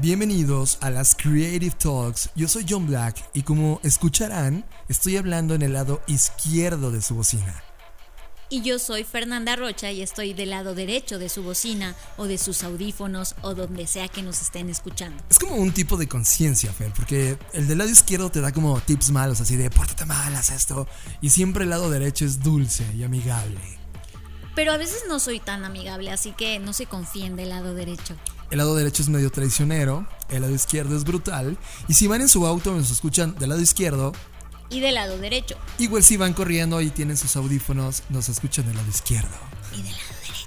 Bienvenidos a las Creative Talks. Yo soy John Black y como escucharán, estoy hablando en el lado izquierdo de su bocina. Y yo soy Fernanda Rocha y estoy del lado derecho de su bocina o de sus audífonos o donde sea que nos estén escuchando. Es como un tipo de conciencia, Fer, porque el del lado izquierdo te da como tips malos, así de pórtate mal, haz esto. Y siempre el lado derecho es dulce y amigable. Pero a veces no soy tan amigable, así que no se confíen del lado derecho. El lado derecho es medio traicionero, el lado izquierdo es brutal. Y si van en su auto nos escuchan del lado izquierdo, Y del lado derecho. igual si van corriendo y tienen sus audífonos, nos escuchan del lado izquierdo. Y del lado derecho.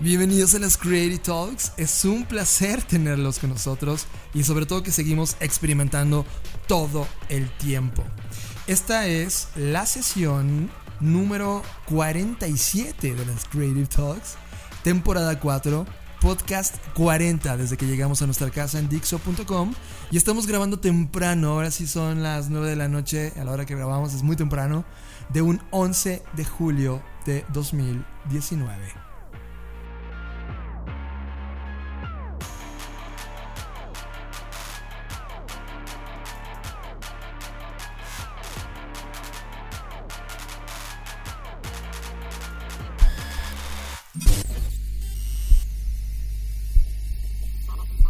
Bienvenidos a las Creative Talks. Es un placer tenerlos con nosotros y sobre todo que seguimos experimentando todo el tiempo. Esta es la sesión número 47 de las Creative Talks, temporada 4, podcast 40 desde que llegamos a nuestra casa en Dixo.com y estamos grabando temprano, ahora sí son las 9 de la noche, a la hora que grabamos es muy temprano, de un 11 de julio de 2019.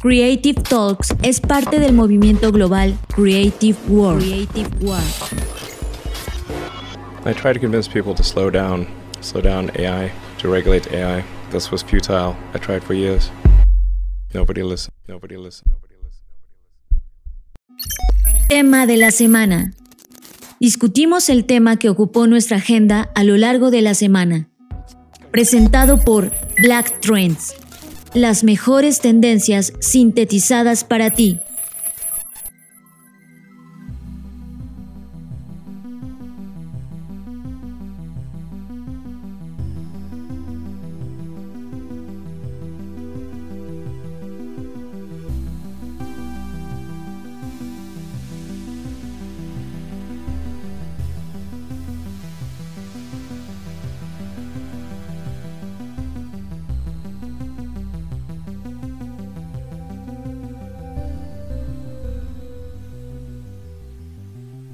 Creative Talks es parte del movimiento global Creative World. Creative World. I tried to convince people to slow down, slow down AI, to regulate AI. This was futile. I tried for years. Nobody listened. Nobody listened. Nobody listened. Tema de la semana. Discutimos el tema que ocupó nuestra agenda a lo largo de la semana. Presentado por Black Trends. Las mejores tendencias sintetizadas para ti.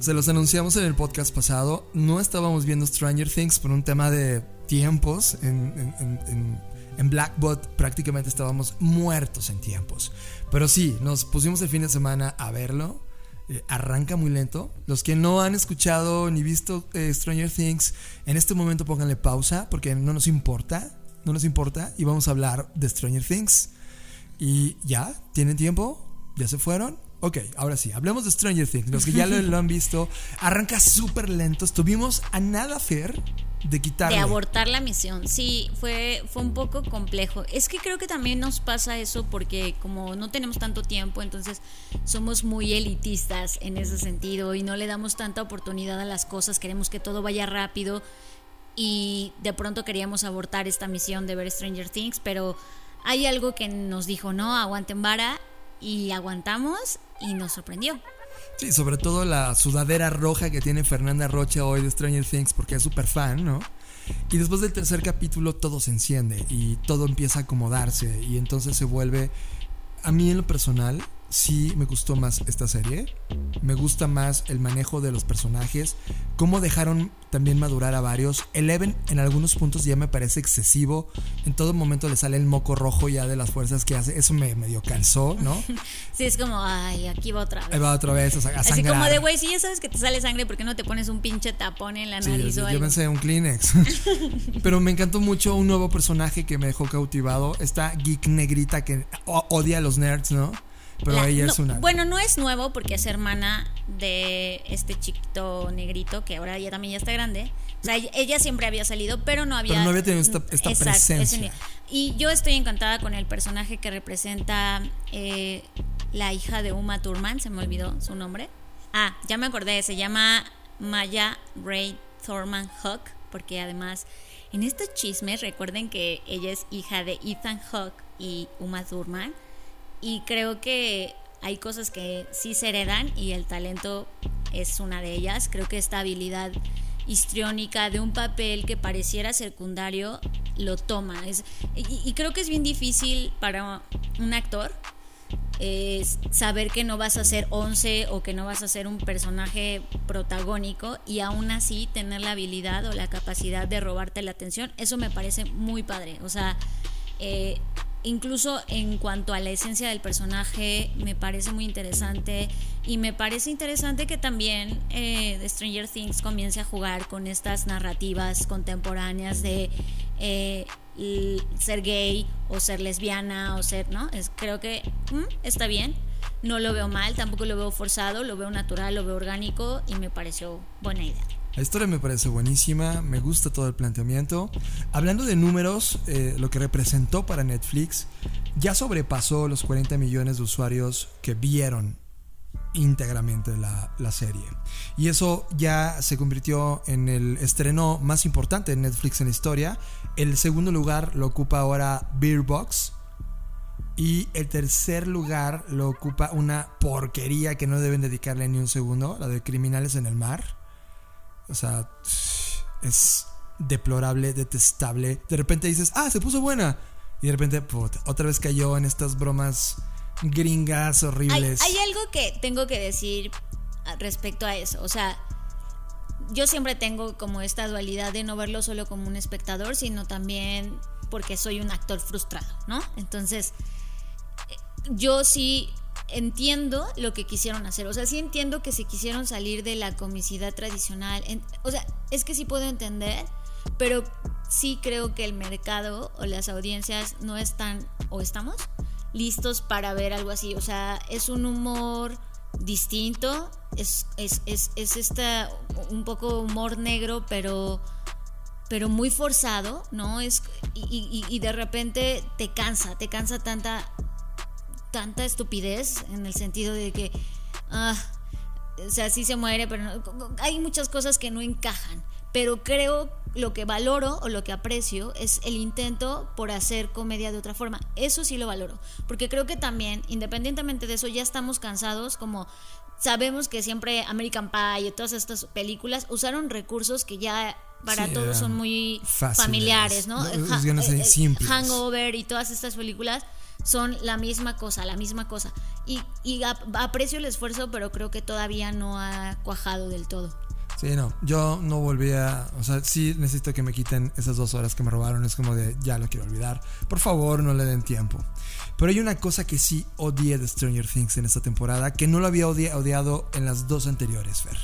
Se los anunciamos en el podcast pasado. No estábamos viendo Stranger Things por un tema de tiempos. En, en- en- en- Blackbot prácticamente estábamos muertos en tiempos. Pero sí, nos pusimos el fin de semana a verlo. Eh, arranca muy lento. Los que no han escuchado ni visto eh, Stranger Things, en este momento pónganle pausa porque no nos importa. No nos importa. Y vamos a hablar de Stranger Things. Y ya, ¿tienen tiempo? ¿Ya se fueron? Ok, ahora sí, hablemos de Stranger Things. Los que ya lo, han visto, arranca súper lento. Estuvimos a nada, Fer, de quitarle. De abortar la misión. Sí, fue, fue un poco complejo. Es que creo que también nos pasa eso porque como no tenemos tanto tiempo, entonces somos muy elitistas en ese sentido y no le damos tanta oportunidad a las cosas. Queremos que todo vaya rápido y de pronto queríamos abortar esta misión de ver Stranger Things, pero hay algo que nos dijo, no, aguanten vara y aguantamos y nos sorprendió. Sí, sobre todo la sudadera roja que tiene Fernanda Rocha hoy de Stranger Things porque es súper fan, ¿no? Y después del tercer capítulo todo se enciende y todo empieza a acomodarse y entonces se vuelve, a mí en lo personal, sí me gustó más esta serie. Me gusta más el manejo de los personajes, cómo dejaron también madurar a varios. Eleven en algunos puntos ya me parece excesivo. En todo momento le sale el moco rojo ya de las fuerzas que hace. Eso me medio cansó, ¿no? Sí, es como, ay, aquí va otra vez. Ahí va otra vez, a Así como de, güey, si ya sabes que te sale sangre, ¿por qué no te pones un pinche tapón en la Sí, nariz o yo algo? pensé un Kleenex. Pero me encantó mucho un nuevo personaje que me dejó cautivado. Esta geek negrita que odia a los nerds, ¿no? Pero La- ella no, es una. Bueno, no es nuevo porque es hermana de este chiquito negrito que ahora ya también ya está grande. O sea, ella- siempre había salido, pero no había. Pero no había tenido esta- esta Exacto, presencia. y yo estoy encantada con el personaje que representa eh, la hija de Uma Thurman, se me olvidó su nombre. Ah, ya me acordé, se llama Maya Ray Thurman Hawk, porque además en estos chismes recuerden que ella es hija de Ethan Hawke y Uma Thurman. Y creo que hay cosas que sí se heredan y el talento es una de ellas. Creo que esta habilidad histriónica de un papel que pareciera secundario lo toma. Es, y, creo que es bien difícil para un actor eh, saber que no vas a ser 11 o que no vas a ser un personaje protagónico y aún así tener la habilidad o la capacidad de robarte la atención. Eso me parece muy padre. O sea, eh, incluso en cuanto a la esencia del personaje, me parece muy interesante. Y me parece interesante que también eh, Stranger Things comience a jugar con estas narrativas contemporáneas de eh, ser gay o ser lesbiana o ser, ¿no? Es, creo que mm, está bien. No lo veo mal, tampoco lo veo forzado, lo veo natural, lo veo orgánico y me pareció buena idea. La historia me parece buenísima, me gusta todo el planteamiento. Hablando de números, eh, lo que representó para Netflix ya sobrepasó los 40 millones de usuarios que vieron íntegramente la, la serie. Y eso ya se convirtió en el estreno más importante de Netflix en la historia. El segundo lugar lo ocupa ahora Beer Box. Y el tercer lugar lo ocupa una porquería que no deben dedicarle ni un segundo, la de Criminales en el Mar. O sea, es deplorable, detestable. De repente dices, ah, se puso buena. Y de repente, otra vez cayó en estas bromas gringas Hay, horribles. hay algo que tengo que decir respecto a eso. O sea, yo siempre tengo como esta dualidad de no verlo solo como un espectador, sino también porque soy un actor frustrado, ¿no? Entonces, eh, yo sí entiendo lo que quisieron hacer. O sea, sí entiendo que se quisieron salir de la comicidad tradicional. O sea, es que sí puedo entender, pero sí creo que el mercado o las audiencias no están, o estamos, listos para ver algo así. O sea, es un humor distinto, es, es, es, es esta, un poco humor negro, pero pero muy forzado, ¿no? Es, y, y- y de repente te cansa, te cansa tanta, tanta estupidez en el sentido de que, ah, o sea, sí se muere, pero no- hay muchas cosas que no encajan. Pero creo lo que valoro o lo que aprecio es el intento por hacer comedia de otra forma. Eso sí lo valoro. Porque creo que también, independientemente de eso, ya estamos cansados como sabemos que siempre American Pie y todas estas películas usaron recursos que ya para Sí, todos son muy fáciles. familiares, ¿no? Los guiones eh, eh. Hangover y todas estas películas son la misma cosa, la misma cosa. Y, y ap- aprecio el esfuerzo, pero creo que todavía no ha cuajado del todo. Sí, no, yo no volví a... O sea, sí necesito que me quiten esas dos horas que me robaron. Es como de, ya lo quiero olvidar. Por favor, no le den tiempo. Pero hay una cosa que sí odié de Stranger Things en esta temporada, que no lo había odi- odiado en las dos anteriores, Fer.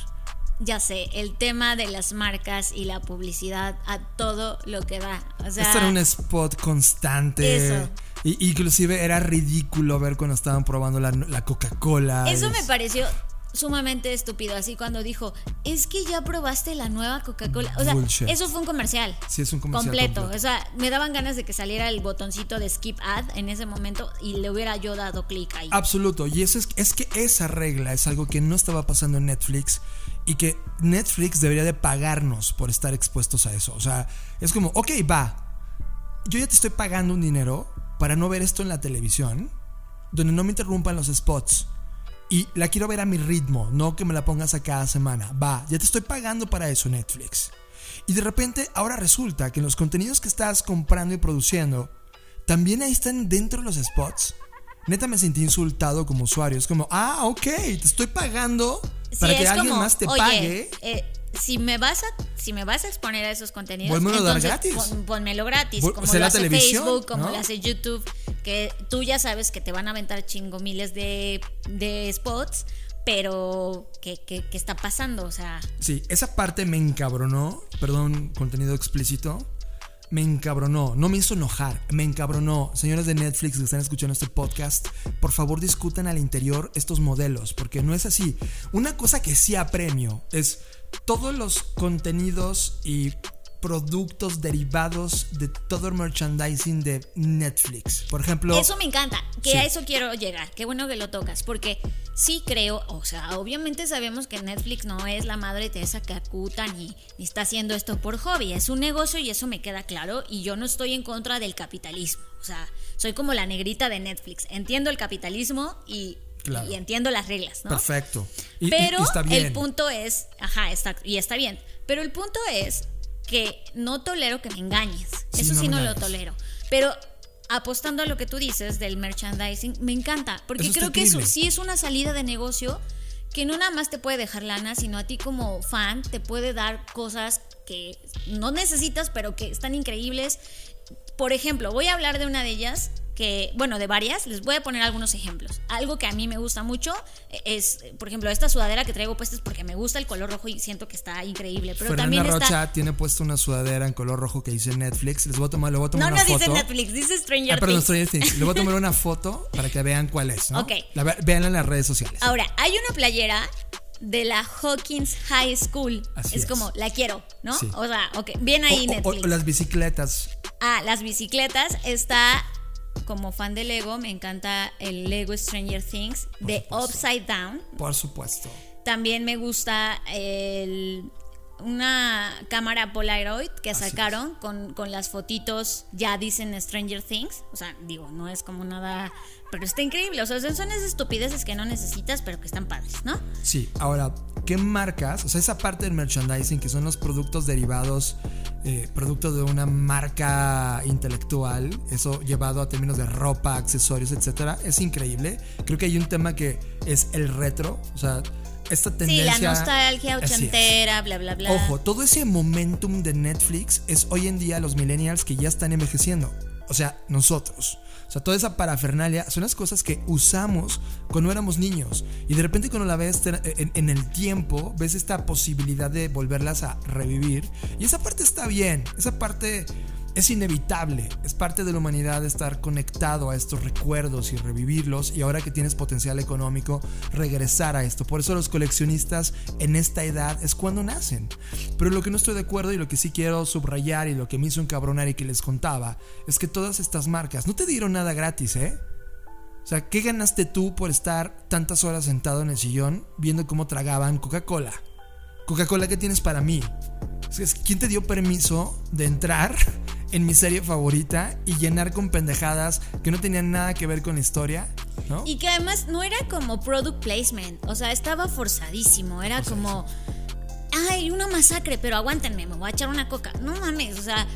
Ya sé, el tema de las marcas y la publicidad a todo lo que da. O sea, Esto era un spot constante. Eso. Y, inclusive era ridículo ver cuando estaban probando la, la Coca-Cola. Eso me pareció sumamente estúpido, así cuando dijo, es que ya probaste la nueva Coca-Cola. O sea, Bullshit. eso fue un comercial. Sí, es un comercial completo. completo. O sea, me daban ganas de que saliera el botoncito de skip ad en ese momento y le hubiera yo dado clic ahí. Absoluto. Y eso es, es que esa regla es algo que no estaba pasando en Netflix y que Netflix debería de pagarnos por estar expuestos a eso. O sea, es como, ok, va. Yo ya te estoy pagando un dinero para no ver esto en la televisión, donde no me interrumpan los spots. Y la quiero ver a mi ritmo, no que me la pongas a cada semana. Va, ya te estoy pagando para eso Netflix. Y de repente ahora resulta que en los contenidos que estás comprando y produciendo, también ahí están dentro los spots. neta me sentí insultado como usuario. Es como, ah, ok, te estoy pagando para que alguien más te oye, pague. eh, si me vas a si me vas a exponer a esos contenidos, Pónmelo dar entonces gratis. pon- pónmelo gratis, como lo hace Facebook, como ¿no? lo hace YouTube, que tú ya sabes que te van a aventar chingo miles de, de spots, pero ¿qué, qué, qué está pasando? O sea, Sí, esa parte me encabronó. Perdón, contenido explícito. Me encabronó, no me hizo enojar, me encabronó. Señores de Netflix que están escuchando este podcast, por favor discutan al interior estos modelos, porque no es así. Una cosa que sí apremio es todos los contenidos y productos derivados de todo el merchandising de Netflix. Por ejemplo, Eso me encanta, que Sí. a eso quiero llegar. Qué bueno que lo tocas, porque sí creo, o sea, obviamente sabemos que Netflix no es la madre Teresa Calcuta ni, ni está haciendo esto por hobby, es un negocio y eso me queda claro y yo no estoy en contra del capitalismo, o sea, soy como la negrita de Netflix, entiendo el capitalismo y, Claro. y entiendo las reglas, ¿no? perfecto. Y- Pero y está bien. el punto es, ajá, está, y está bien, pero el punto es que no tolero que me engañes. Sí, Eso no sí no lo tolero. Pero apostando a lo que tú dices del merchandising, me encanta, porque Eso creo que eso sí es una salida de negocio que no nada más te puede dejar lana, sino a ti como fan te puede dar cosas que no necesitas, pero que están increíbles. Por ejemplo, voy a hablar de una de ellas que, bueno, de varias, les voy a poner algunos ejemplos. Algo que a mí me gusta mucho es, por ejemplo, esta sudadera que traigo puesta es porque me gusta el color rojo y siento que está increíble. Pero Fernanda también Rocha está. tiene puesto una sudadera en color rojo que dice Netflix. Les voy a tomar, le voy a tomar No, una no foto. dice Netflix, dice Stranger Ah, perdón, Things. Stranger Things. Le voy a tomar una foto para que vean cuál es, ¿no? Ok. La ve- véanla en las redes sociales. Ahora, hay una playera de la Hawkins High School. Así es, es. como, la quiero, ¿no? Sí. O sea, ok, bien ahí O- o- o Netflix. las bicicletas. Ah, las bicicletas. Está como fan de Lego, me encanta el Lego Stranger Things de supuesto. Upside Down. Por supuesto. También me gusta el, una cámara Polaroid que Así sacaron con, con las fotitos, ya dicen Stranger Things. O sea, digo, no es como nada, pero está increíble. O sea, son esas estupideces que no necesitas, pero que están padres, ¿no? Sí, ahora, ¿qué marcas? O sea, esa parte del merchandising que son los productos derivados, eh, producto de una marca intelectual, eso llevado a términos de ropa, accesorios, etcétera, es increíble. Creo que hay un tema que es el retro, o sea, esta Sí, tendencia. la nostalgia ochentera, bla, bla, bla. Ojo, todo ese momentum de Netflix es hoy en día los millennials que ya están envejeciendo. O sea, nosotros. O sea, toda esa parafernalia son las cosas que usamos cuando éramos niños. Y de repente cuando la ves en, en el tiempo, ves esta posibilidad de volverlas a revivir. Y esa parte está bien. Esa parte es inevitable. Es parte de la humanidad estar conectado a estos recuerdos y revivirlos. Y ahora que tienes potencial económico, regresar a esto. Por eso los coleccionistas en esta edad es cuando nacen. Pero lo que no estoy de acuerdo y lo que sí quiero subrayar y lo que me hizo encabronar y que les contaba es que todas estas marcas no te dieron nada gratis, ¿eh? O sea, ¿qué ganaste tú por estar tantas horas sentado en el sillón viendo cómo tragaban Coca-Cola? Coca-Cola, ¿qué tienes para mí? ¿Quién te dio permiso de entrar en mi serie favorita y llenar con pendejadas que no tenían nada que ver con la historia? ¿No? Y que además no era como product placement, o sea, estaba forzadísimo, era como, ay, una masacre, pero aguántenme, me voy a echar una coca. No mames, o sea,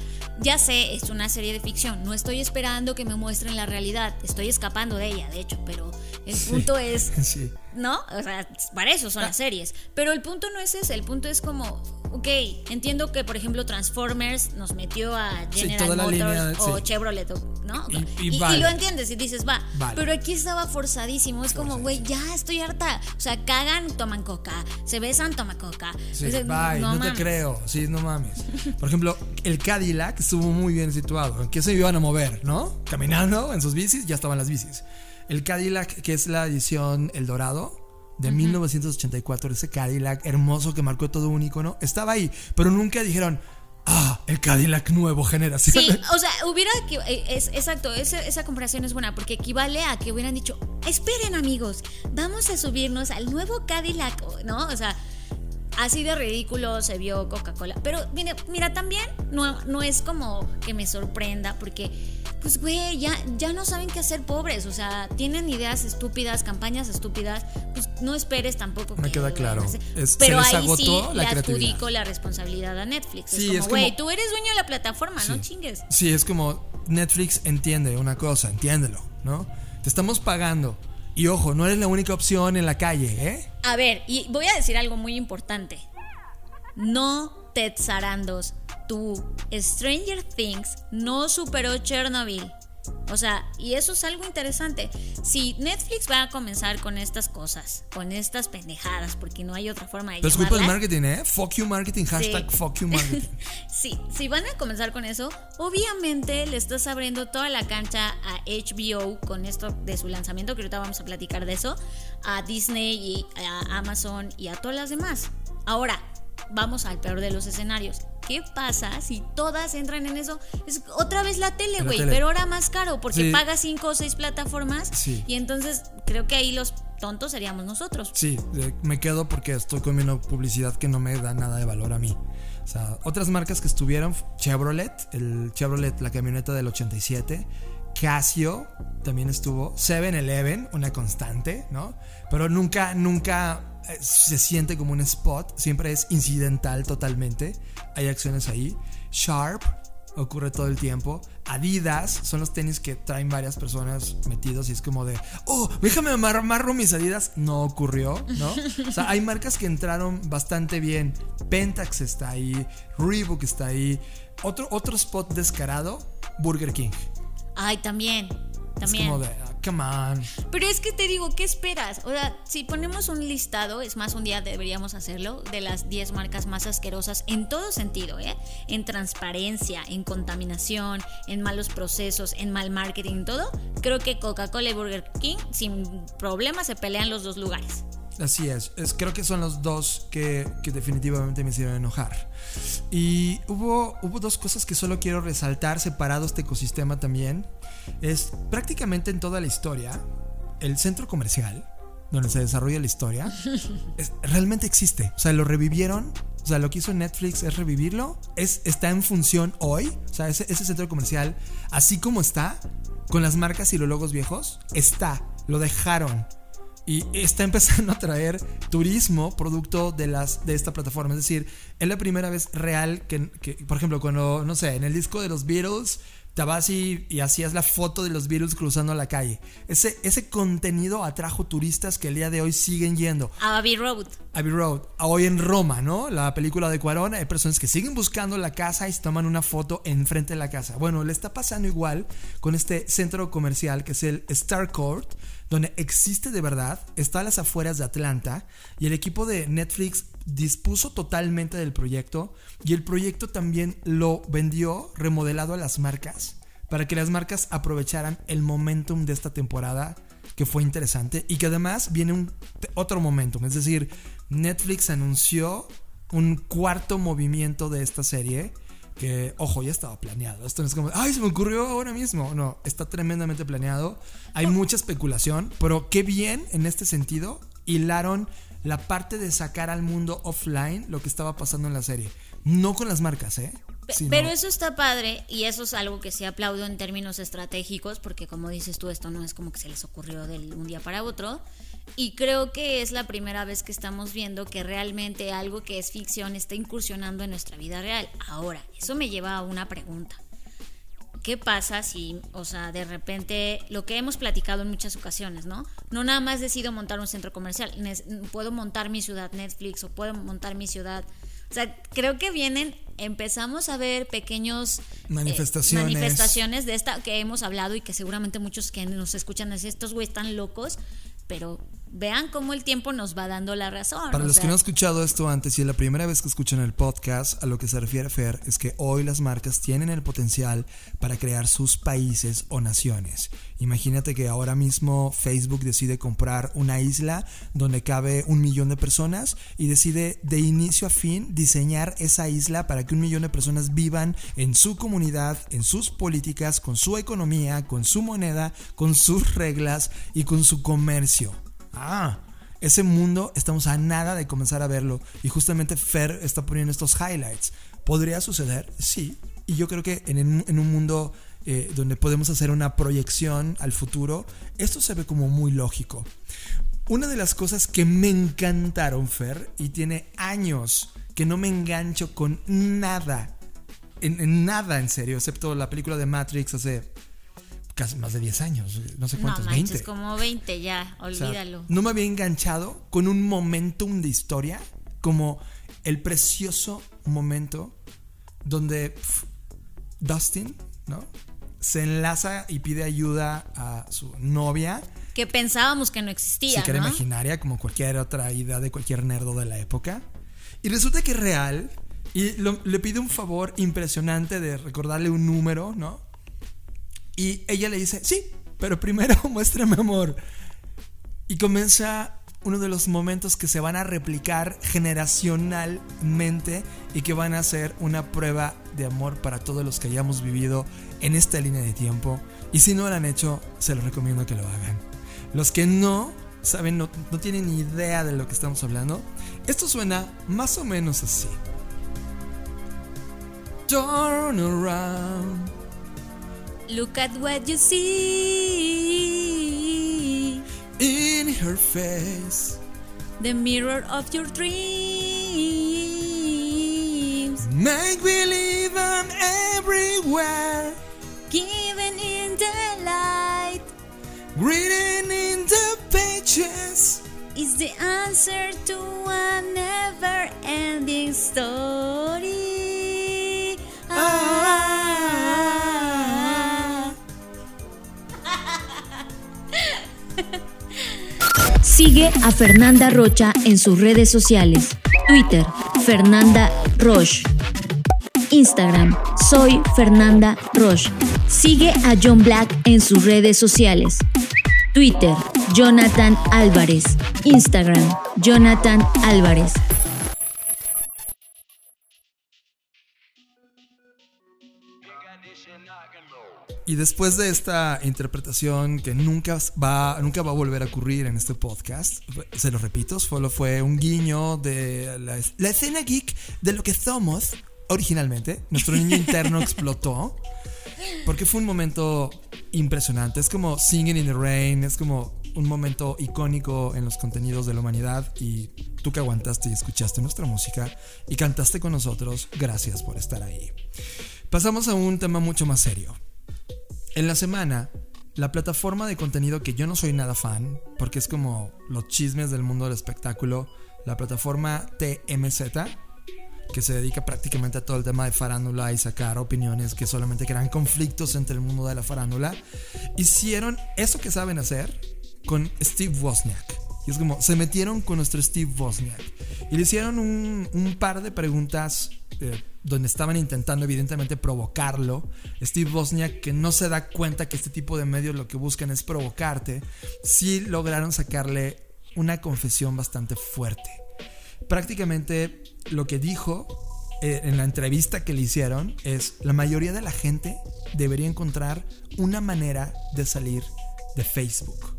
ya sé, es una serie de ficción, no estoy esperando que me muestren la realidad, estoy escapando de ella, de hecho, pero el punto es, Sí. ¿No? O sea, para eso son las series. Pero el punto no es ese, el punto es como, ok, entiendo que por ejemplo Transformers nos metió a Sí, General la Motors línea, o sí. Chevrolet, ¿no? Y- y y, vale. lo entiendes y dices, va. Vale. Pero aquí estaba forzadísimo, es como, güey, ya estoy harta. O sea, cagan, toman coca, se besan, toman coca. Sí, sea, bye, no, te mames. creo. Sí, no mames. Por ejemplo, el Cadillac estuvo muy bien situado. ¿En qué se iban a mover, no? Caminando en sus bicis, ya estaban las bicis. El Cadillac, que es la edición El Dorado de 1984, ese Cadillac hermoso que marcó todo un icono, estaba ahí, pero nunca dijeron, ah, el Cadillac nuevo generación. Sí, o sea, hubiera que eh, es exacto, esa, esa comparación es buena porque equivale a que hubieran dicho, esperen amigos, vamos a subirnos al nuevo Cadillac, ¿no? O sea, así de ridículo se vio Coca-Cola. Pero mira, mira también no, no es como que me sorprenda porque, pues güey, ya, ya no saben qué hacer pobres, o sea, tienen ideas estúpidas, campañas estúpidas, pues no esperes tampoco Me que queda claro. Es- se Pero les ahí agotó sí la le adjudico la responsabilidad a Netflix. Sí, es como, güey, tú eres dueño de la plataforma, no chingues. Sí, es como Netflix entiende una cosa, entiéndelo, ¿no? te estamos pagando. Y ojo, no eres la única opción en la calle, ¿eh? A ver, y voy a decir algo muy importante. No Ted Sarandos, tu Stranger Things no superó Chernobyl. O sea, y eso es algo interesante. Si Netflix va a comenzar con estas cosas, con estas pendejadas, porque no hay otra forma de Pero es culpa del marketing, ¿eh? Fuck you marketing, hashtag Sí. fuck you marketing. Sí, si van a comenzar con eso, obviamente le estás abriendo toda la cancha a HBO con esto de su lanzamiento, que ahorita vamos a platicar de eso, a Disney y a Amazon y a todas las demás. Ahora, vamos al peor de los escenarios. ¿Qué pasa si todas entran en eso? Es otra vez la tele, güey, pero ahora más caro, porque Sí. pagas cinco o seis plataformas Sí. y entonces creo que ahí los tontos seríamos nosotros. Sí, me quedo porque estoy comiendo publicidad que no me da nada de valor a mí. O sea, otras marcas que estuvieron, Chevrolet, el Chevrolet, la camioneta del 87, Casio también estuvo, 7-Eleven, una constante, ¿no? Pero nunca, nunca eh, se siente como un spot, siempre es incidental totalmente. Hay acciones ahí. Sharp, ocurre todo el tiempo. Adidas son los tenis que traen varias personas metidos y es como de, oh, déjame amar- amarro mis Adidas. No ocurrió, ¿no? O sea, hay marcas que entraron bastante bien. Pentax está ahí, Reebok está ahí. Otro, otro spot descarado, Burger King. Ay, también. También. Es como de, ah, come on. Pero es que te digo, ¿qué esperas? O sea, si ponemos un listado, es más, un día deberíamos hacerlo, de las 10 marcas más asquerosas en todo sentido, ¿eh? En transparencia, en contaminación, en malos procesos, en mal marketing, todo. Creo que Coca-Cola y Burger King, sin problema, se pelean los dos lugares. Así es. es creo que son los dos que, que definitivamente me hicieron enojar. Y hubo, hubo dos cosas que solo quiero resaltar separado este ecosistema también. Es prácticamente en toda la historia, el centro comercial, donde se desarrolla la historia, es- realmente existe. O sea, lo revivieron. O sea, lo que hizo Netflix es revivirlo. Es, está en función hoy. O sea, ese, ese centro comercial, así como está, con las marcas y los logos viejos, está. Lo dejaron y está empezando a traer turismo producto de las de esta plataforma. Es decir, es la primera vez real que, que, por ejemplo, cuando, no sé, en el disco de los Beatles, te vas y, y hacías la foto de los Beatles cruzando la calle. Ese, ese contenido atrajo turistas que el día de hoy siguen yendo. A Abbey Road. Abbey Road, hoy en Roma, ¿no? La película de Cuarón, hay personas que siguen buscando la casa y se toman una foto enfrente de la casa. Bueno, le está pasando igual con este centro comercial que es el Star Court, donde existe de verdad, está a las afueras de Atlanta y el equipo de Netflix dispuso totalmente del proyecto y el proyecto también lo vendió remodelado a las marcas para que las marcas aprovecharan el momentum de esta temporada que fue interesante y que además viene un otro momentum, es decir, Netflix anunció un cuarto movimiento de esta serie que, ojo, ya estaba planeado. Esto no es como, ay, se me ocurrió ahora mismo. No, está tremendamente planeado. Hay mucha especulación, pero qué bien en este sentido hilaron la parte de sacar al mundo offline lo que estaba pasando en la serie. No con las marcas, ¿eh? Sino- Pero eso está padre y eso es algo que sí aplaudo en términos estratégicos porque como dices tú, esto no es como que se les ocurrió de un día para otro y creo que es la primera vez que estamos viendo que realmente algo que es ficción está incursionando en nuestra vida real. Ahora, eso me lleva a una pregunta. ¿Qué pasa si, o sea, de repente, lo que hemos platicado en muchas ocasiones, ¿no? No nada más decido montar un centro comercial, puedo montar mi ciudad Netflix o puedo montar mi ciudad. O sea, creo que vienen, empezamos a ver pequeños eh, Manifestaciones. manifestaciones de esta que hemos hablado y que seguramente muchos que nos escuchan dicen, estos güeyes están locos, pero vean cómo el tiempo nos va dando la razón. Para los sea, que no han escuchado esto antes y es la primera vez que escuchan el podcast, a lo que se refiere Fer es que hoy las marcas tienen el potencial para crear sus países o naciones. Imagínate que ahora mismo Facebook decide comprar una isla donde cabe un millón de personas y decide de inicio a fin diseñar esa isla para que un millón de personas vivan en su comunidad, en sus políticas, con su economía, con su moneda, con sus reglas y con su comercio. Ah, ese mundo estamos a nada de comenzar a verlo y justamente Fer está poniendo estos highlights. ¿Podría suceder? Sí. Y yo creo que en, un mundo eh, donde podemos hacer una proyección al futuro, esto se ve como muy lógico. Una de las cosas que me encantaron, Fer, y tiene años que no me engancho con nada, en, en nada en serio, excepto la película de Matrix hace casi más de 10 años, no sé No cuántos, manches, 20. como 20 ya, O sea, olvídalo. no me había enganchado con un momentum de historia como el precioso momento donde Dustin, ¿no? Se enlaza y pide ayuda a su novia, que pensábamos que no existía, si que era ¿no? imaginaria, como cualquier otra idea de cualquier nerdo de la época. Y resulta que es real. Y lo- le pide un favor impresionante de recordarle un número, ¿no? Y ella le dice, sí, pero primero muéstrame amor. Y comienza uno de los momentos que se van a replicar generacionalmente y que van a ser una prueba de amor para todos los que hayamos vivido en esta línea de tiempo. Y si no lo han hecho, se los recomiendo que lo hagan. Los que no saben, no, no tienen ni idea de lo que estamos hablando, esto suena más o menos así. Turn around. Look at what you see. in her face. The mirror of your dreams. Make believe I'm everywhere. Given in the light Reading in the pages. is the answer to a never ending story. Sigue a Fernanda Rocha en sus redes sociales. Twitter, Fernanda Roche. Instagram, soy Fernanda Roche. Sigue a John Black en sus redes sociales. Twitter, Jonathan Álvarez. Instagram, Jonathan Álvarez. Y después de esta interpretación que nunca va, nunca va a volver a ocurrir en este podcast, se lo repito, solo fue un guiño de la, la escena geek de lo que somos originalmente. Nuestro niño interno explotó. Porque fue un momento impresionante. Es como Singing in the Rain, es como un momento icónico en los contenidos de la humanidad. Y tú que aguantaste y escuchaste nuestra música y cantaste con nosotros, gracias por estar ahí. Pasamos a un tema mucho más serio. En la semana, la plataforma de contenido que yo no soy nada fan, porque es como los chismes del mundo del espectáculo, la plataforma TMZ, que se dedica prácticamente a todo el tema de farándula y sacar opiniones que solamente crean conflictos entre el mundo de la farándula, hicieron eso que saben hacer con Steve Wozniak. Y es como, se metieron con nuestro Steve Wozniak. Y le hicieron un, par de preguntas eh, donde estaban intentando evidentemente provocarlo. Steve Wozniak, que no se da cuenta que este tipo de medios lo que buscan es provocarte, sí lograron sacarle una confesión bastante fuerte. Prácticamente lo que dijo eh, en la entrevista que le hicieron es, la mayoría de la gente debería encontrar una manera de salir de Facebook.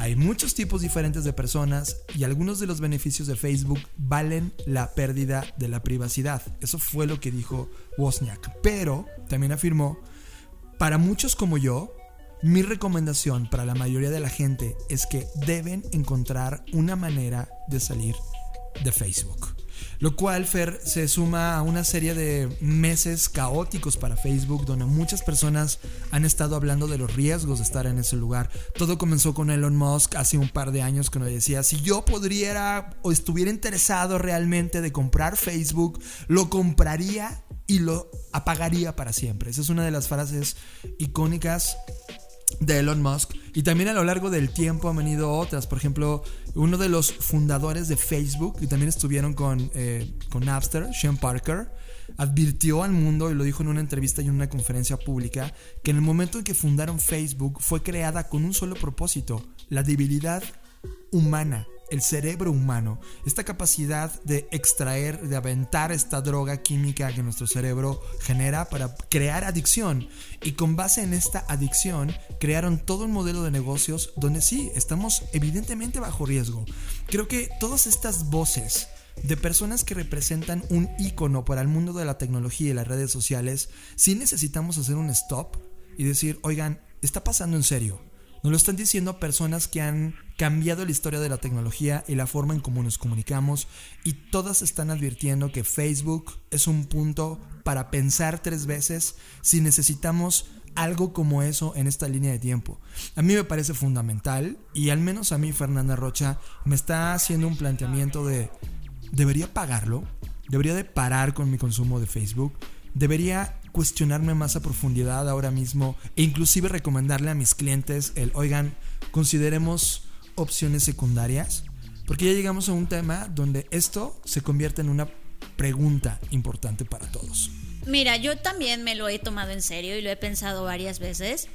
Hay muchos tipos diferentes de personas y algunos de los beneficios de Facebook valen la pérdida de la privacidad. Eso fue lo que dijo Wozniak. Pero también afirmó, para muchos como yo, mi recomendación para la mayoría de la gente es que deben encontrar una manera de salir de Facebook. Lo cual, Fer, se suma a una serie de meses caóticos para Facebook, donde muchas personas han estado hablando de los riesgos de estar en ese lugar. Todo comenzó con Elon Musk hace un par de años que nos decía, si yo pudiera o estuviera interesado realmente de comprar Facebook, lo compraría y lo apagaría para siempre. Esa es una de las frases icónicas de Elon Musk. Y también a lo largo del tiempo han venido otras. Por ejemplo, uno de los fundadores de Facebook, y también estuvieron con, eh, con Napster, Sean Parker, advirtió al mundo, y lo dijo en una entrevista y en una conferencia pública, que en el momento en que fundaron Facebook fue creada con un solo propósito, la debilidad humana el cerebro humano, esta capacidad de extraer, de aventar esta droga química que nuestro cerebro genera para crear adicción. Y con base en esta adicción, crearon todo un modelo de negocios donde sí, estamos evidentemente bajo riesgo. Creo que todas estas voces de personas que representan un icono para el mundo de la tecnología y las redes sociales, sí necesitamos hacer un stop y decir, oigan, está pasando en serio. Nos lo están diciendo personas que han cambiado la historia de la tecnología y la forma en cómo nos comunicamos y todas están advirtiendo que Facebook es un punto para pensar tres veces si necesitamos algo como eso en esta línea de tiempo. A mí me parece fundamental y al menos a mí Fernanda Rocha me está haciendo un planteamiento de, ¿debería pagarlo? ¿Debería de parar con mi consumo de Facebook? ¿Debería cuestionarme más a profundidad ahora mismo e inclusive recomendarle a mis clientes el, oigan, consideremos opciones secundarias? Porque ya llegamos a un tema donde esto se convierte en una pregunta importante para todos. Mira, yo también me lo he tomado en serio y lo he pensado varias veces.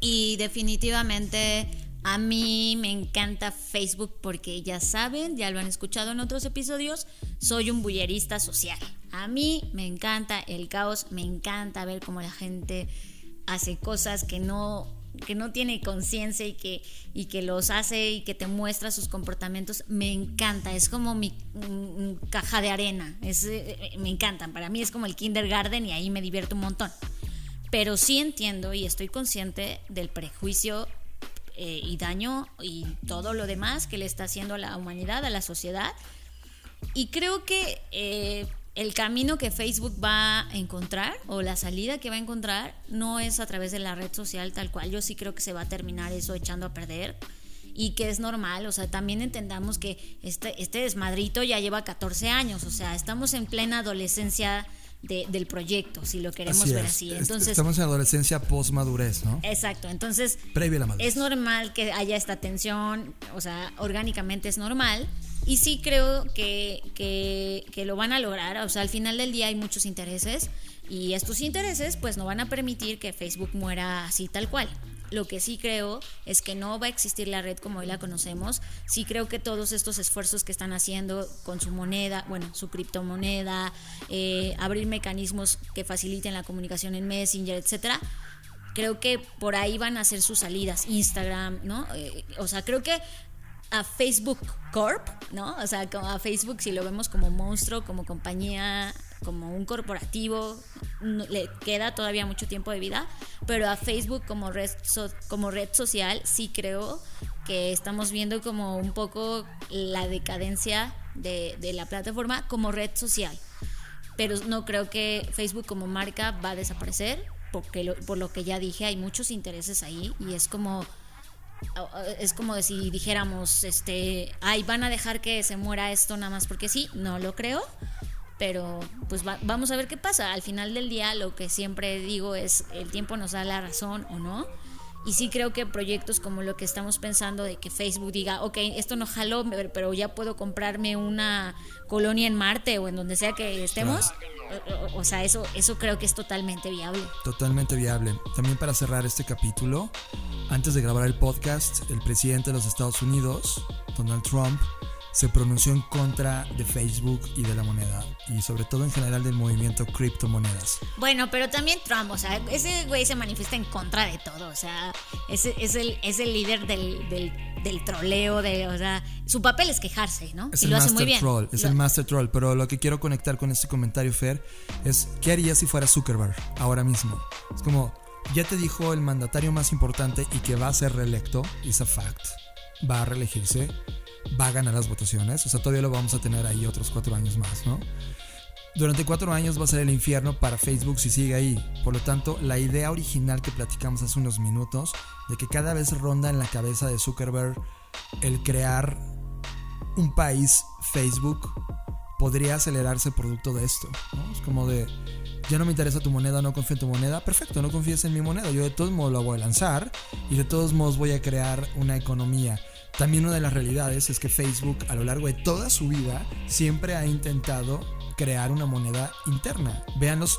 Y definitivamente a mí me encanta Facebook porque ya saben, ya lo han escuchado en otros episodios, soy un bullerista social. A mí me encanta el caos, me encanta ver cómo la gente hace cosas que no que no tiene conciencia y que, y que los hace y que te muestra sus comportamientos, me encanta. Es como mi caja de arena. Eh, eh, me encantan. Para mí es como el kindergarten y ahí me divierto un montón. Pero sí entiendo y estoy consciente del prejuicio eh, y daño y todo lo demás que le está haciendo a la humanidad, a la sociedad. Y creo que el camino que Facebook va a encontrar o la salida que va a encontrar no es a través de la red social tal cual. Yo sí creo que se va a terminar eso echando a perder y que es normal, o sea, también entendamos que este, este desmadrito ya lleva 14 años, o sea, estamos en plena adolescencia del proyecto, si lo queremos ver así. Entonces, Estamos en adolescencia post-madurez, ¿no? Exacto, entonces Previa a la madurez. es normal que haya esta tensión, o sea, orgánicamente es normal, y sí creo que, que, lo van a lograr. O sea, al final del día hay muchos intereses y estos intereses pues no van a permitir que Facebook muera así tal cual. Lo que sí creo es que no va a existir la red como hoy la conocemos. Sí creo que todos estos esfuerzos que están haciendo con su moneda, bueno, su criptomoneda, eh, abrir mecanismos que faciliten la comunicación en Messenger, etcétera, creo que por ahí van a ser sus salidas. Instagram, ¿no? Eh, o sea, creo que a Facebook Corp, ¿no? O sea, a Facebook si lo vemos como monstruo, como compañía, como un corporativo, le queda todavía mucho tiempo de vida, pero a Facebook como red, como red social sí creo que estamos viendo como un poco la decadencia de, la plataforma como red social. Pero no creo que Facebook como marca va a desaparecer, porque por lo que ya dije, hay muchos intereses ahí y es como es como si dijéramos, este, ay, van a dejar que se muera esto nada más porque sí, no lo creo, pero pues vamos a ver qué pasa. Al final del día lo que siempre digo es, el tiempo nos da la razón o no. Y sí creo que proyectos como lo que estamos pensando de que Facebook diga, ok, esto no jaló, pero ya puedo comprarme una colonia en Marte o en donde sea que estemos. O, sea, eso, eso creo que es totalmente viable. Totalmente viable. También para cerrar este capítulo, antes de grabar el podcast, el presidente de los Estados Unidos, Donald Trump, se pronunció en contra de Facebook y de la moneda y sobre todo en general del movimiento criptomonedas. Bueno, pero también Trump, o sea, ese güey se manifiesta en contra de todo, o sea, es, es, el, es el líder del, del, troleo, de, o sea, su papel es quejarse, ¿no? Es y el lo hace muy bien. Troll, es el master troll, pero lo que quiero conectar con este comentario, Fer, es ¿qué haría si fuera Zuckerberg ahora mismo? Es como, ya te dijo el mandatario más importante y que va a ser reelecto, is a fact, va a reelegirse, va a ganar las votaciones, o sea, todavía lo vamos a tener ahí otros cuatro años más, ¿no? Durante cuatro años va a ser el infierno para Facebook si sigue ahí. Por lo tanto, la idea original que platicamos hace unos minutos, de que cada vez ronda en la cabeza de Zuckerberg el crear un país Facebook, podría acelerarse producto de esto. ¿no? Es como de, ya no me interesa tu moneda, no confío en tu moneda, perfecto, no confíes en mi moneda, yo de todos modos lo voy a lanzar y de todos modos voy a crear una economía. También una de las realidades es que Facebook a lo largo de toda su vida siempre ha intentado crear una moneda interna. Vean los,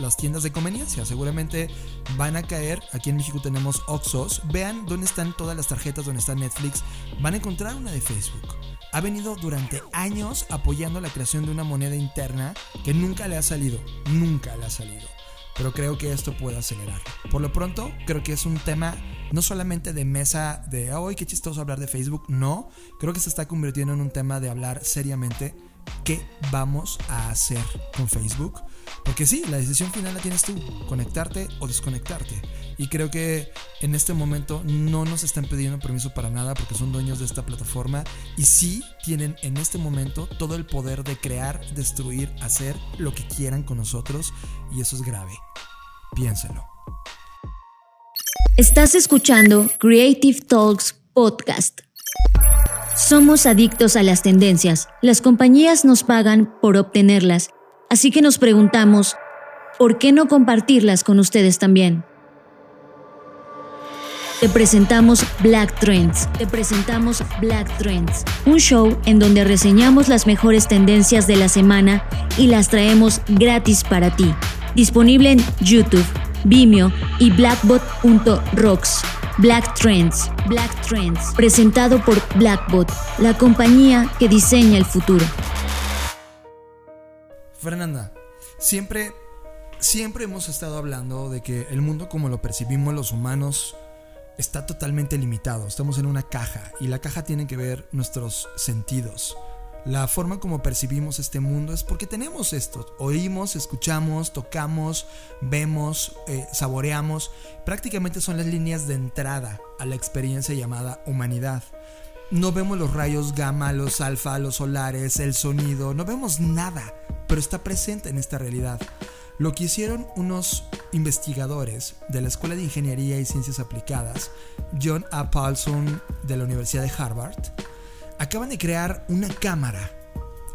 las tiendas de conveniencia, seguramente van a caer, aquí en México tenemos Oxos, vean dónde están todas las tarjetas, dónde está Netflix, van a encontrar una de Facebook. Ha venido durante años apoyando la creación de una moneda interna que nunca le ha salido, nunca le ha salido. Pero creo que esto puede acelerar. Por lo pronto, creo que es un tema no solamente de mesa de, hoy qué chistoso hablar de Facebook, no, creo que se está convirtiendo en un tema de hablar seriamente qué vamos a hacer con Facebook. Porque sí, la decisión final la tienes tú, conectarte o desconectarte. Y creo que en este momento no nos están pidiendo permiso para nada porque son dueños de esta plataforma y sí tienen en este momento todo el poder de crear, destruir, hacer lo que quieran con nosotros y eso es grave. Piénselo. Estás escuchando Creative Talks Podcast. Somos adictos a las tendencias. Las compañías nos pagan por obtenerlas. Así que nos preguntamos, ¿por qué no compartirlas con ustedes también? Te presentamos Black Trends. Te presentamos Black Trends, un show en donde reseñamos las mejores tendencias de la semana y las traemos gratis para ti. Disponible en YouTube, Vimeo y blackbot.rocks. Black Trends. Black Trends. Presentado por Blackbot, la compañía que diseña el futuro. Fernanda, siempre, siempre hemos estado hablando de que el mundo como lo percibimos los humanos está totalmente limitado. Estamos en una caja y la caja tiene que ver nuestros sentidos. La forma como percibimos este mundo es porque tenemos esto. Oímos, escuchamos, tocamos, vemos, eh, saboreamos. Prácticamente son las líneas de entrada a la experiencia llamada humanidad. No vemos los rayos gamma, los alfa, los solares, el sonido, no vemos nada, pero está presente en esta realidad. Lo que hicieron unos investigadores de la Escuela de Ingeniería y Ciencias Aplicadas, John A. Paulson de la Universidad de Harvard, acaban de crear una cámara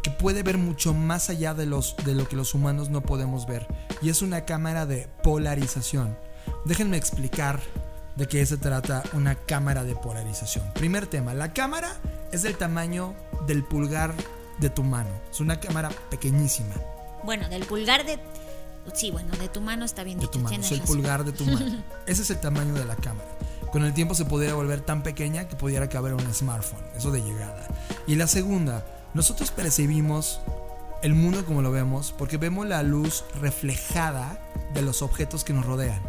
que puede ver mucho más allá de, los, de lo que los humanos no podemos ver. Y es una cámara de polarización. Déjenme explicar de qué se trata una cámara de polarización. Primer tema, la cámara es del tamaño del pulgar de tu mano. Es una cámara pequeñísima. Bueno, del pulgar de... Sí, bueno, de tu mano está bien de tu mano, es el pulgar de tu mano. Ese es el tamaño de la cámara. Con el tiempo se podría volver tan pequeña que pudiera caber en un smartphone, eso de llegada. Y la segunda, nosotros percibimos el mundo como lo vemos porque vemos la luz reflejada de los objetos que nos rodean.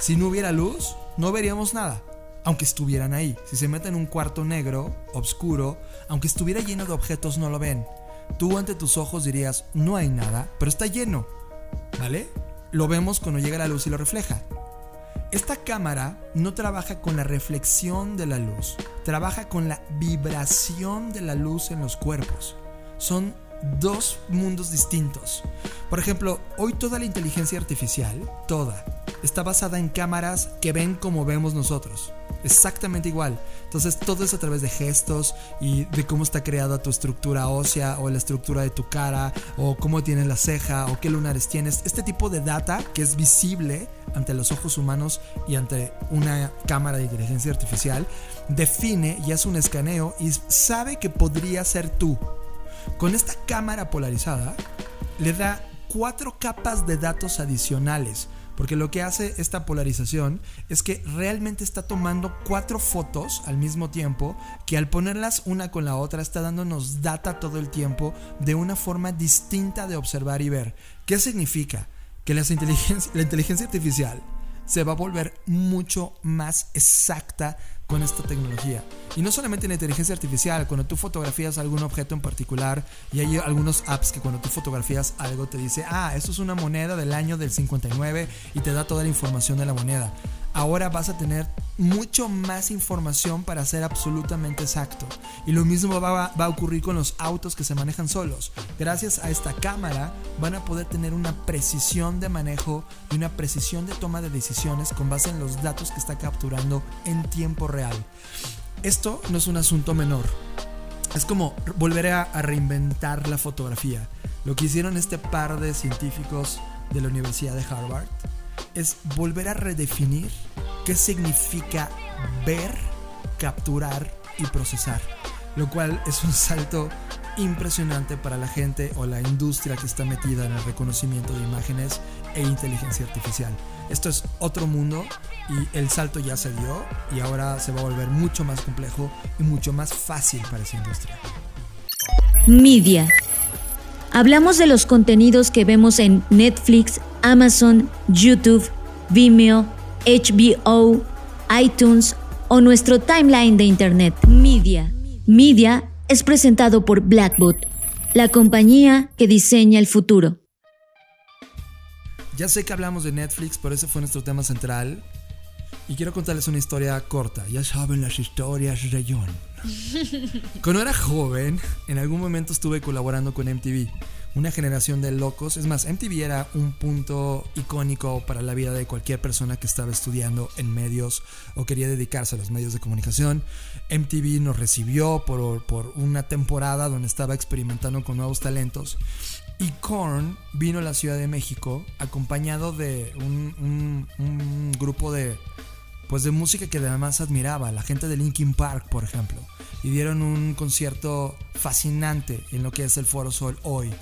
Si no hubiera luz, no veríamos nada, aunque estuvieran ahí. Si se mete en un cuarto negro, oscuro, aunque estuviera lleno de objetos, no lo ven. Tú ante tus ojos dirías, no hay nada, pero está lleno. ¿Vale? Lo vemos cuando llega la luz y lo refleja. Esta cámara no trabaja con la reflexión de la luz, trabaja con la vibración de la luz en los cuerpos. Son dos mundos distintos. Por ejemplo, hoy toda la inteligencia artificial, toda, está basada en cámaras que ven como vemos nosotros. Exactamente igual. Entonces todo es a través de gestos y de cómo está creada tu estructura ósea o la estructura de tu cara o cómo tienes la ceja o qué lunares tienes. Este tipo de data que es visible ante los ojos humanos y ante una cámara de inteligencia artificial define y hace un escaneo y sabe que podría ser tú. Con esta cámara polarizada le da cuatro capas de datos adicionales porque lo que hace esta polarización es que realmente está tomando cuatro fotos al mismo tiempo, que al ponerlas una con la otra está dándonos data todo el tiempo de una forma distinta de observar y ver. ¿Qué significa? Que la inteligencia artificial se va a volver mucho más exacta con esta tecnología. Y no solamente en la inteligencia artificial, cuando tú fotografías algún objeto en particular y hay algunos apps que cuando tú fotografías algo te dice, ah, esto es una moneda del año del 59 y te da toda la información de la moneda ahora vas a tener mucho más información para ser absolutamente exacto. Y lo mismo va, a ocurrir con los autos que se manejan solos. Gracias a esta cámara van a poder tener una precisión de manejo y una precisión de toma de decisiones con base en los datos que está capturando en tiempo real. Esto no es un asunto menor. Es como volver a, reinventar la fotografía. Lo que hicieron este par de científicos de la Universidad de Harvard es volver a redefinir qué significa ver, capturar y procesar, lo cual es un salto impresionante para la gente o la industria que está metida en el reconocimiento de imágenes e inteligencia artificial. Esto es otro mundo y el salto ya se dio y ahora se va a volver mucho más complejo y mucho más fácil para esa industria. Media. Hablamos de los contenidos que vemos en Netflix, Amazon, YouTube, Vimeo, HBO, iTunes o nuestro timeline de Internet. Media. Media es presentado por Blackbot, la compañía que diseña el futuro. Ya sé que hablamos de Netflix, pero ese fue nuestro tema central. Y quiero contarles una historia corta. Ya saben las historias de John. Cuando era joven, en algún momento estuve colaborando con MTV una generación de locos. Es más, MTV era un punto icónico para la vida de cualquier persona que estaba estudiando en medios o quería dedicarse a los medios de comunicación. MTV nos recibió por, por una temporada donde estaba experimentando con nuevos talentos. Y Korn vino a la Ciudad de México acompañado de un, un grupo de, pues de música que además admiraba, la gente de Linkin Park, por ejemplo. Y dieron un concierto fascinante en lo que es el Foro Sol hoy.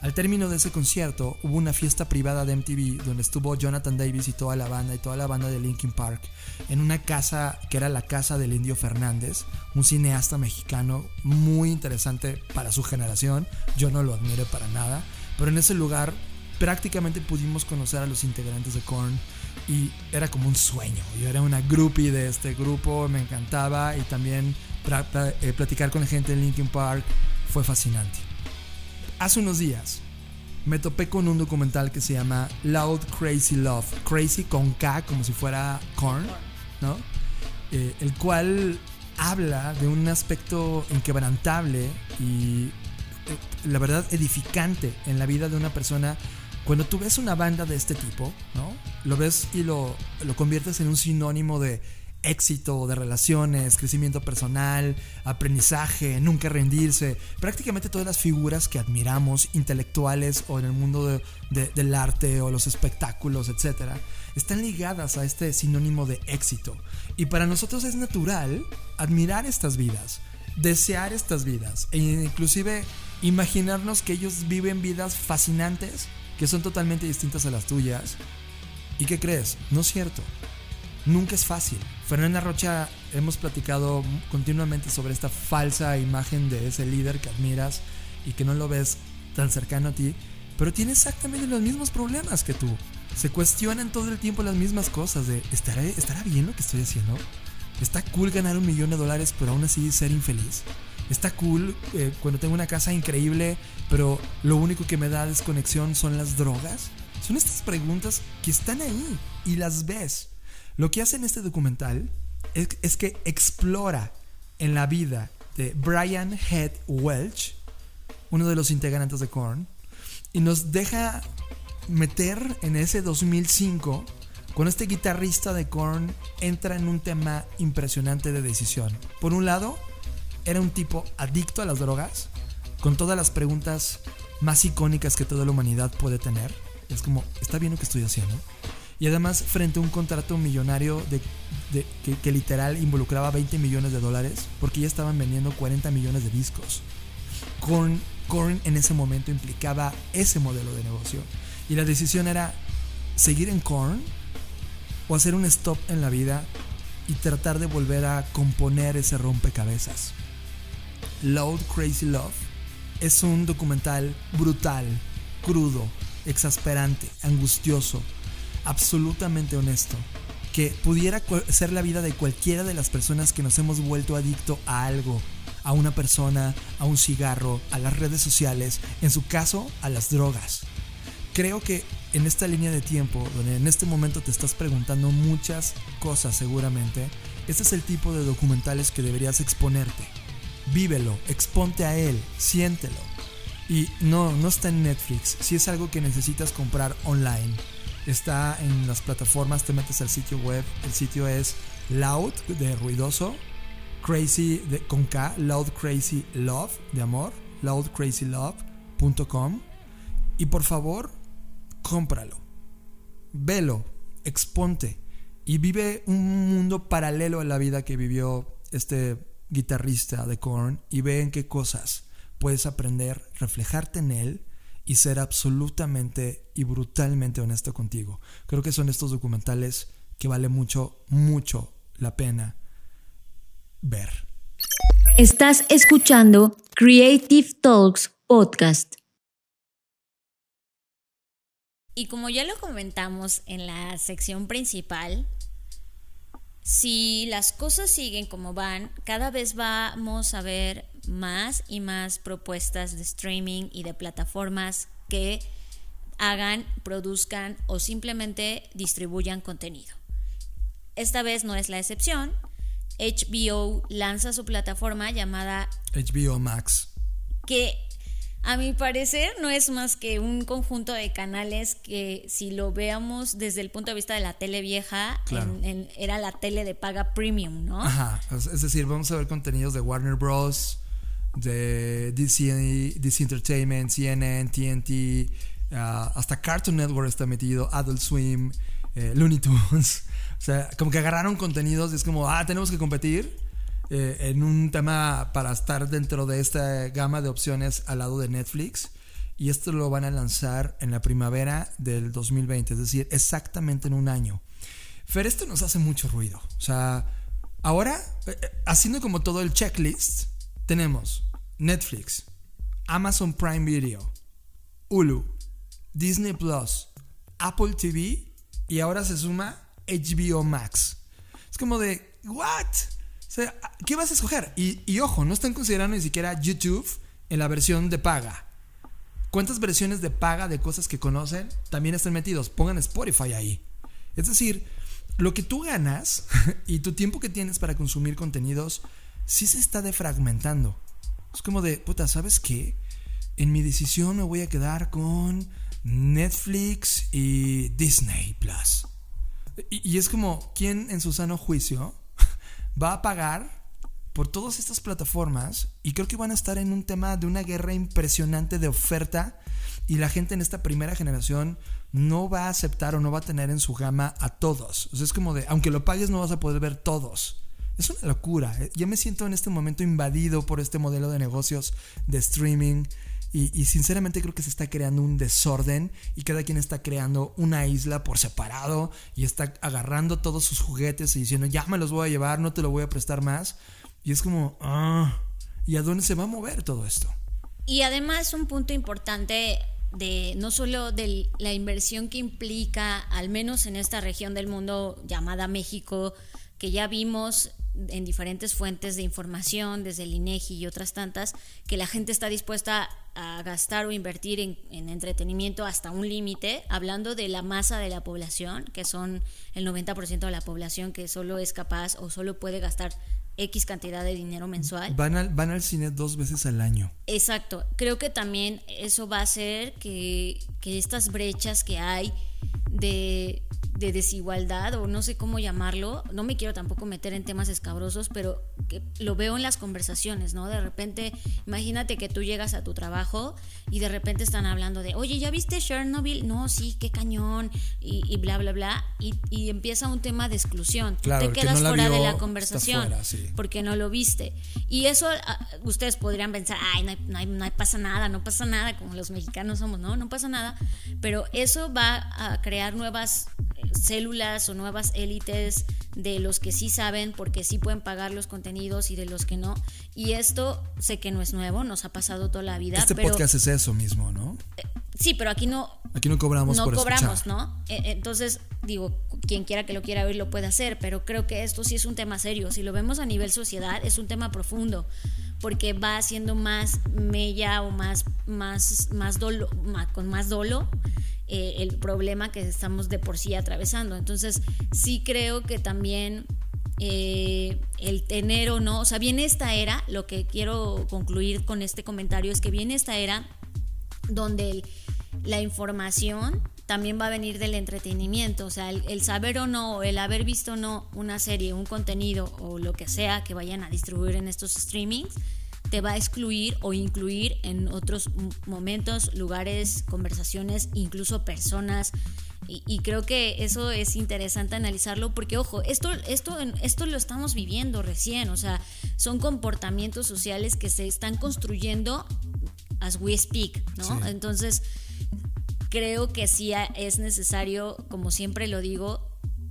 Al término de ese concierto hubo una fiesta privada de MTV donde estuvo Jonathan Davis y toda la banda y toda la banda de Linkin Park en una casa que era la casa del Indio Fernández, un cineasta mexicano muy interesante para su generación. Yo no lo admiro para nada, pero en ese lugar prácticamente pudimos conocer a los integrantes de Korn y era como un sueño. Yo era una groupie de este grupo, me encantaba y también eh, platicar con la gente de Linkin Park fue fascinante. Hace unos días me topé con un documental que se llama Loud Crazy Love. Crazy con K, como si fuera corn, ¿no? Eh, el cual habla de un aspecto inquebrantable y eh, la verdad edificante en la vida de una persona. Cuando tú ves una banda de este tipo, ¿no? Lo ves y lo, lo conviertes en un sinónimo de éxito, de relaciones, crecimiento personal, aprendizaje, nunca rendirse. Prácticamente todas las figuras que admiramos, intelectuales o en el mundo del arte o los espectáculos, etc., están ligadas a este sinónimo de éxito. Y para nosotros es natural admirar estas vidas, desear estas vidas e inclusive imaginarnos que ellos viven vidas fascinantes que son totalmente distintas a las tuyas. ¿Y qué crees? No es cierto nunca es fácil. Fernanda Rocha, hemos platicado continuamente sobre esta falsa imagen de ese líder que admiras y que no lo ves tan cercano a ti, pero tiene exactamente los mismos problemas que tú. Se cuestionan todo el tiempo las mismas cosas de, ¿estará, ¿estará bien lo que estoy haciendo? ¿Está cool ganar un millón de dólares pero aún así ser infeliz? ¿Está cool eh, cuando tengo una casa increíble pero lo único que me da desconexión son las drogas? Son estas preguntas que están ahí y las ves. Lo que hace en este documental es, que explora en la vida de Brian Head Welch, uno de los integrantes de Korn, y nos deja meter en ese 2005 con este guitarrista de Korn entra en un tema impresionante de decisión. Por un lado, era un tipo adicto a las drogas, con todas las preguntas más icónicas que toda la humanidad puede tener. Es como, ¿está bien lo que estoy haciendo? Y además frente a un contrato millonario de, que, literal involucraba 20 millones de dólares porque ya estaban vendiendo 40 millones de discos. Korn, Korn en ese momento implicaba ese modelo de negocio. Y la decisión era seguir en Korn o hacer un stop en la vida y tratar de volver a componer ese rompecabezas. Loud Crazy Love es un documental brutal, crudo, exasperante, angustioso, absolutamente honesto, que pudiera ser la vida de cualquiera de las personas que nos hemos vuelto adicto a algo, a una persona, a un cigarro, a las redes sociales, en su caso, a las drogas. Creo que en esta línea de tiempo, donde en este momento te estás preguntando muchas cosas seguramente, este es el tipo de documentales que deberías exponerte. Vívelo, exponte a él, siéntelo. Y no, no está en Netflix, si es algo que necesitas comprar online Está en las plataformas, te metes al sitio web. El sitio es loud, de ruidoso, crazy, de, con K, loud crazy love, de amor, loudcrazylove.com. Y por favor, cómpralo. Velo, exponte y vive un mundo paralelo a la vida que vivió este guitarrista de Korn y ve en qué cosas puedes aprender, reflejarte en él y ser absolutamente y brutalmente honesto contigo. Creo que son estos documentales que vale mucho, mucho la pena ver. Estás escuchando Creative Talks Podcast. Y como ya lo comentamos en la sección principal, si las cosas siguen como van, cada vez vamos a ver más y más propuestas de streaming y de plataformas que hagan, produzcan o simplemente distribuyan contenido. Esta vez no es la excepción. HBO lanza su plataforma llamada HBO Max. Que a mi parecer no es más que un conjunto de canales que si lo veamos desde el punto de vista de la tele vieja, era la tele de paga premium, ¿no? Ajá, es decir, vamos a ver contenidos de Warner Bros., de DC, DC Entertainment, CNN, TNT, ah, hasta Cartoon Network está metido, Adult Swim, eh, Looney Tunes. O sea, como que agarraron contenidos y es como, ah, tenemos que competir eh, en un tema para estar dentro de esta gama de opciones al lado de Netflix. Y esto lo van a lanzar en la primavera del 2020, es decir, exactamente en un año. Fer, esto nos hace mucho ruido. O sea, ahora, eh, haciendo como todo el checklist, tenemos Netflix, Amazon Prime Video, Hulu, Disney Plus, Apple TV y ahora se suma HBO Max. Es como de, ¿what? ¿qué vas a escoger? Y, y ojo, no están considerando ni siquiera YouTube en la versión de paga. ¿Cuántas versiones de paga de cosas que conocen también están metidos? Pongan Spotify ahí. Es decir, lo que tú ganas y tu tiempo que tienes para consumir contenidos sí se está defragmentando. Es como de, puta, ¿sabes qué? En mi decisión me voy a quedar con Netflix y Disney Plus. Y, es como, ¿quién en su sano juicio va a pagar por todas estas plataformas? Y creo que van a estar en un tema de una guerra impresionante de oferta. Y la gente en esta primera generación no va a aceptar o no va a tener en su gama a todos. O sea, es como de, aunque lo pagues, no vas a poder ver todos. Es una locura. ¿eh? Yo me siento en este momento invadido por este modelo de negocios de streaming. Y, sinceramente creo que se está creando un desorden y cada quien está creando una isla por separado y está agarrando todos sus juguetes y diciendo, ya me los voy a llevar, no te lo voy a prestar más. Y es como, ah, ¿y a dónde se va a mover todo esto? Y además un punto importante de no solo de la inversión que implica, al menos en esta región del mundo llamada México, que ya vimos en diferentes fuentes de información, desde el INEGI y otras tantas, que la gente está dispuesta a gastar o invertir en, entretenimiento hasta un límite, hablando de la masa de la población, que son el 90% de la población que solo es capaz o solo puede gastar X cantidad de dinero mensual. Van al, van al cine dos veces al año. Exacto. Creo que también eso va a hacer que, que estas brechas que hay de de desigualdad o no sé cómo llamarlo, no me quiero tampoco meter en temas escabrosos, pero que lo veo en las conversaciones, ¿no? De repente, imagínate que tú llegas a tu trabajo y de repente están hablando de, oye, ¿ya viste Chernobyl? No, sí, qué cañón, y, bla, bla, bla, y, empieza un tema de exclusión. Claro, te quedas fuera de la conversación porque no lo viste. Y eso ah, ustedes podrían pensar, ay, no, no, no pasa nada, no pasa nada, como los mexicanos somos, no, no pasa nada, pero eso va a crear nuevas células o nuevas élites de los que sí saben porque sí pueden pagar los contenidos y de los que no. Y esto sé que no es nuevo, nos ha pasado toda la vida. Este podcast es eso mismo, ¿no? Eh, sí, pero aquí no. Aquí no cobramos no cobramos, ¿no? E, entonces, digo, quien quiera que lo quiera oír lo puede hacer, pero creo que esto sí es un tema serio. Si lo vemos a nivel sociedad, es un tema profundo porque va haciendo más mella o más, más, más dolo, con más dolo eh, el problema que estamos de por sí atravesando. Entonces, sí creo que también eh, el tener o no, o sea, viene esta era, lo que quiero concluir con este comentario es que viene esta era donde la información también va a venir del entretenimiento, o sea, el, saber o no, el haber visto o no una serie, un contenido o lo que sea que vayan a distribuir en estos streamings, te va a excluir o incluir en otros momentos, lugares, conversaciones, incluso personas. Y, creo que eso es interesante analizarlo porque, ojo, esto, esto, esto lo estamos viviendo recién, o sea, son comportamientos sociales que se están construyendo as we speak, ¿no? Entonces, creo que sí es necesario, como siempre lo digo,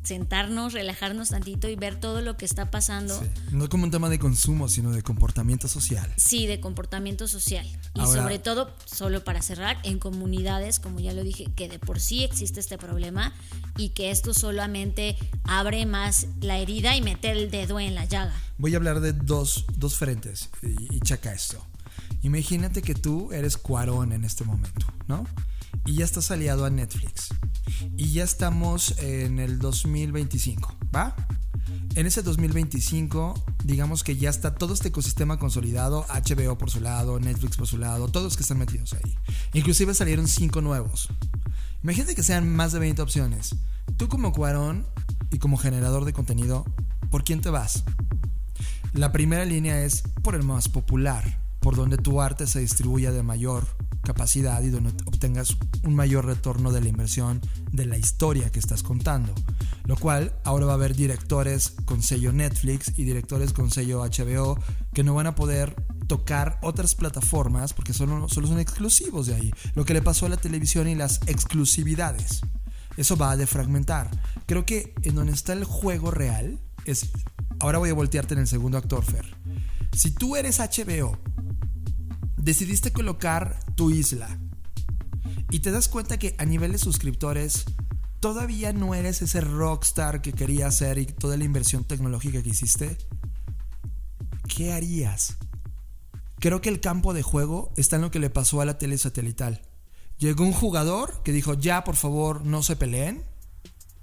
sentarnos, relajarnos tantito y ver todo lo que está pasando. No como un tema de consumo, sino de comportamiento social. Sí, de comportamiento social. Y sobre todo, solo para cerrar, en comunidades, como ya lo dije, que de por sí existe este problema y que esto solamente abre más la herida y mete el dedo en la llaga. Voy a hablar de dos, dos frentes y, y checa esto. Imagínate que tú eres Cuarón en este momento, ¿no? Y ya estás aliado a Netflix. Y ya estamos en el 2025, ¿va? en ese 2025, digamos que ya está todo este ecosistema consolidado, HBO por su lado, Netflix por su lado, todos que están metidos ahí. Inclusive salieron cinco nuevos. Imagínate que sean más de 20 opciones. Tú como Cuarón y como generador de contenido, ¿por quién te vas? La primera línea es por el más popular, por donde tu arte se distribuya de mayor capacidad y donde obtengas un mayor retorno de la inversión de la historia que estás contando. Lo cual ahora va a haber directores con sello Netflix y directores con sello HBO que no van a poder tocar otras plataformas porque solo, solo son exclusivos de ahí. Lo que le pasó a la televisión y las exclusividades. Eso va a defragmentar. Creo que en donde está el juego real es... Ahora voy a voltearte en el segundo actor, Fer. Si tú eres HBO decidiste colocar tu isla y te das cuenta que a nivel de suscriptores todavía no eres ese rockstar que querías ser y toda la inversión tecnológica que hiciste, ¿qué harías? Creo que el campo de juego está en lo que le pasó a la tele satelital. Llegó un jugador que dijo, ya por favor no se peleen.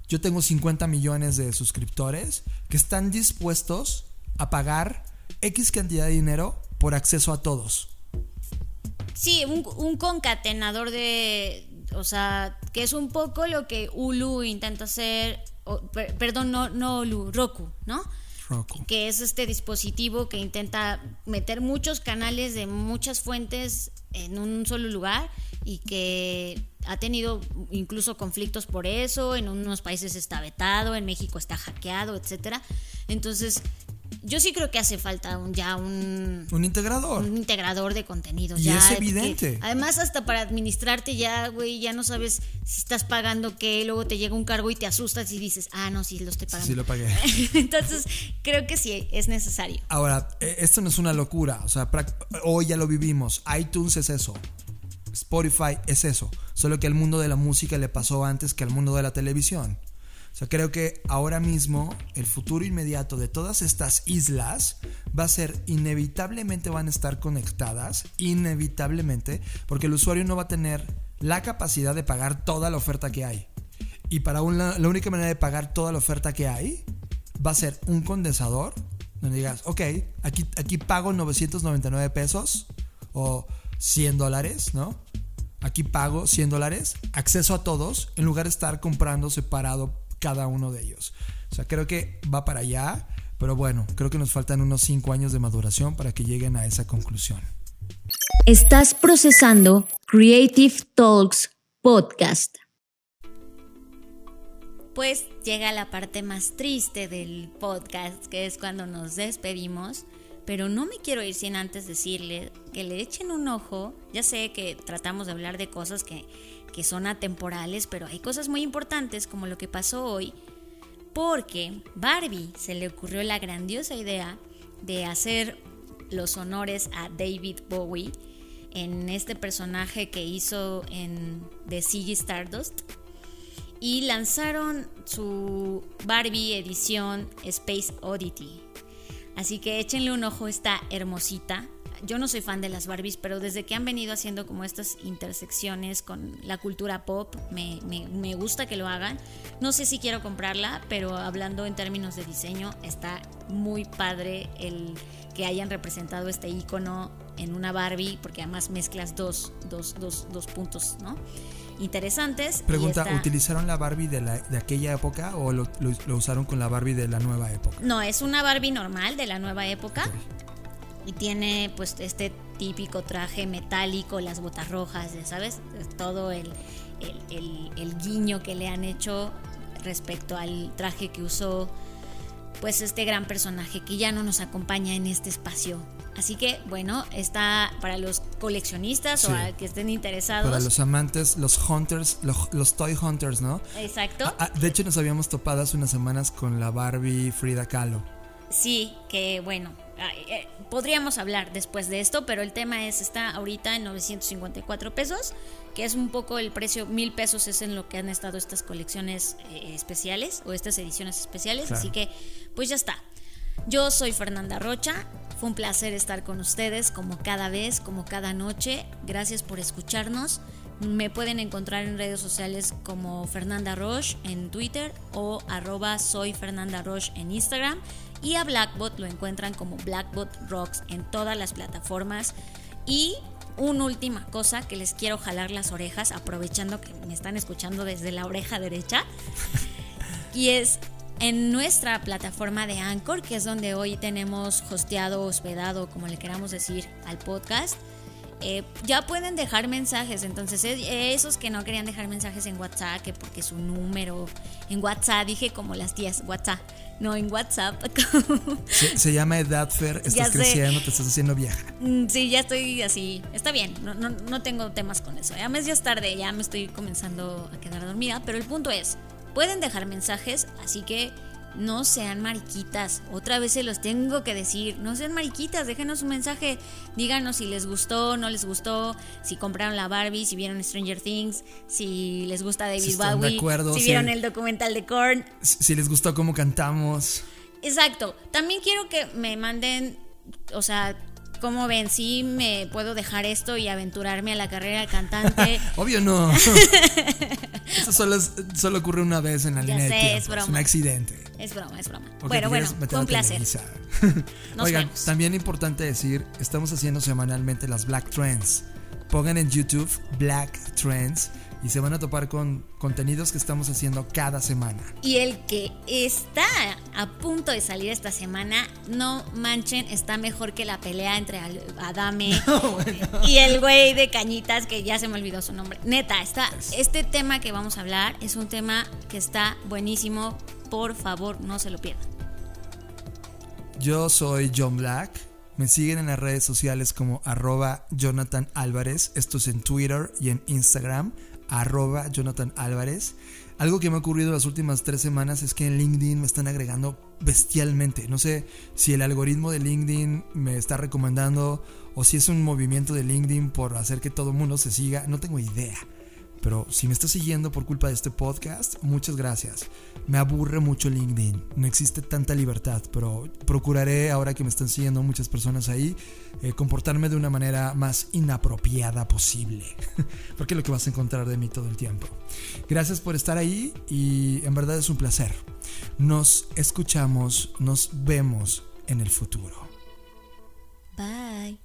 Yo tengo 50 millones de suscriptores que están dispuestos a pagar X cantidad de dinero por acceso a todos. Sí, un, concatenador de. O sea, que es un poco lo que Hulu intenta hacer. perdón, no, no Hulu, Roku, ¿no? Roku. Que es este dispositivo que intenta meter muchos canales de muchas fuentes en un solo lugar y que ha tenido incluso conflictos por eso, en unos países está vetado, en México está hackeado, etcétera. Entonces, yo sí creo que hace falta un, ya un... Un integrador. Un integrador de contenidos. Y es evidente. además, hasta para administrarte ya, güey, ya no sabes si estás pagando qué, luego te llega un cargo y te asustas y dices, ah, no, sí, lo estoy pagando. Sí, lo pagué. Entonces, creo que sí, es necesario. Ahora, e, esto no es una locura, o sea, hoy ya lo vivimos. iTunes es eso. Spotify es eso. Solo que el mundo de la música le pasó antes que al mundo de la televisión. O sea, creo que ahora mismo el futuro inmediato de todas estas islas va a ser inevitablemente van a estar conectadas, inevitablemente, porque el usuario no va a tener la capacidad de pagar toda la oferta que hay. Y para una, la única manera de pagar toda la oferta que hay va a ser un condensador donde digas, ok, aquí, aquí pago 999 pesos o 100 dólares, ¿no? Aquí pago 100 dólares, acceso a todos, en lugar de estar comprando separado cada uno de ellos. O sea, creo que va para allá, pero bueno, creo que nos faltan unos 5 años de maduración para que lleguen a esa conclusión. Estás procesando Creative Talks Podcast. Pues llega la parte más triste del podcast, que es cuando nos despedimos. Pero no me quiero ir sin antes decirle que le echen un ojo. Ya sé que tratamos de hablar de cosas que que son atemporales, pero hay cosas muy importantes como lo que pasó hoy, porque Barbie se le ocurrió la grandiosa idea de hacer los honores a David Bowie en este personaje que hizo en The Ziggy Stardust y lanzaron su Barbie edición Space Oddity. Así que échenle un ojo, está hermosita yo no soy fan de las Barbies, pero desde que han venido haciendo como estas intersecciones con la cultura pop, me, me, gusta que lo hagan. No sé si quiero comprarla, pero hablando en términos de diseño, está muy padre el que hayan representado este icono en una Barbie, porque además mezclas dos, dos, dos, dos puntos, ¿no? Interesantes. Pregunta, ¿utilizaron la Barbie de, la, de aquella época o lo, lo, usaron con la Barbie de la nueva época? No, es una Barbie normal de la nueva época y tiene pues este típico traje metálico, las botas rojas, ya sabes, todo el, el, guiño que le han hecho respecto al traje que usó pues este gran personaje que ya no nos acompaña en este espacio. Así que bueno, está para los coleccionistas o que estén interesados. Para los amantes, los hunters, los, toy hunters, ¿no? Exacto. Ah, ah, de hecho nos habíamos topado hace unas semanas con la Barbie Frida Kahlo. Sí, que bueno, podríamos hablar después de esto, pero el tema es, está ahorita en 954 pesos, que es un poco el precio, mil pesos es en lo que han estado estas colecciones eh, especiales o estas ediciones especiales, así que pues ya está. Yo soy Fernanda Rocha, fue un placer estar con ustedes como cada vez, como cada noche, gracias por escucharnos. Me pueden encontrar en redes sociales como Fernanda Roche en Twitter o arroba soy Fernanda Roche en Instagram. Y a Blackbot lo encuentran como Blackbot Rocks en todas las plataformas. Y una última cosa que les quiero jalar las orejas, aprovechando que me están escuchando desde la oreja derecha. y es en nuestra plataforma de Anchor, que es donde hoy tenemos hosteado, hospedado, como le queramos decir, al podcast eh, ya pueden dejar mensajes. Entonces, esos que no querían dejar mensajes en WhatsApp, que porque su número en WhatsApp, dije como las tías, WhatsApp, no en WhatsApp. se, llama Edad Fer, estás creciendo, te estás haciendo vieja. Mm, sí, ya estoy así, está bien, no, no, no tengo temas con eso. Ya ya es tarde, ya me estoy comenzando a quedar dormida, pero el punto es, pueden dejar mensajes, así que no sean mariquitas. Otra vez se los tengo que decir. No sean mariquitas, déjenos un mensaje. Díganos si les gustó, no les gustó, si compraron la Barbie, si vieron Stranger Things, si les gusta David si Bowie, si vieron el documental de Korn. Si les gustó cómo cantamos. Exacto. También quiero que me manden, o sea, ¿Cómo ven? ¿Sí me puedo dejar esto y aventurarme a la carrera de cantante? Obvio no. Eso solo, solo, ocurre una vez en la línea de tiempo. Es, broma. es un accidente. Es broma, es broma. bueno, bueno, fue un placer. Oigan, también importante decir, estamos haciendo semanalmente las Black Trends. Pongan en YouTube Black Trends y se van a topar con contenidos que estamos haciendo cada semana. Y el que está a punto de salir esta semana, no manchen, está mejor que la pelea entre Adame y el güey de cañitas que ya se me olvidó su nombre. Neta, está, este tema que vamos a hablar es un tema que está buenísimo. Por favor, no se lo pierdan. Yo soy John Black. Me siguen en las redes sociales como arroba Jonathan Álvarez. Esto es en Twitter y en Instagram arroba Jonathan Álvarez. Algo que me ha ocurrido las últimas tres semanas es que en LinkedIn me están agregando bestialmente. No sé si el algoritmo de LinkedIn me está recomendando o si es un movimiento de LinkedIn por hacer que todo el mundo se siga. No tengo idea. Pero si me estás siguiendo por culpa de este podcast, muchas gracias. Me aburre mucho LinkedIn, no existe tanta libertad, pero procuraré, ahora que me están siguiendo muchas personas ahí, eh, comportarme de una manera más inapropiada posible. Porque es lo que vas a encontrar de mí todo el tiempo. Gracias por estar ahí y en verdad es un placer. Nos escuchamos, nos vemos en el futuro. Bye.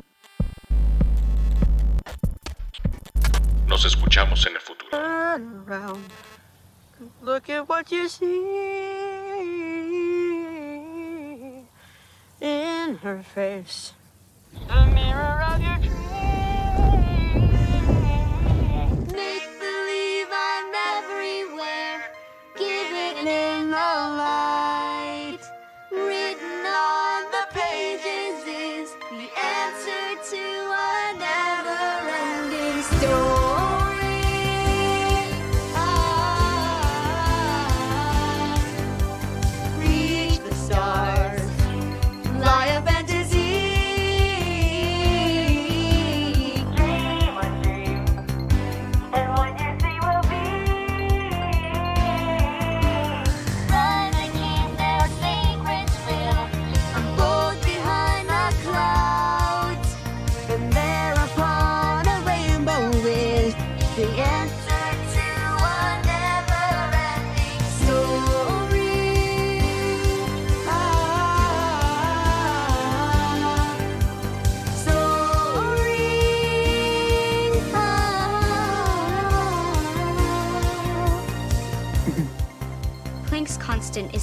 Nos escuchamos en el futuro. Look at what you see in her face. The mirror of your dreams.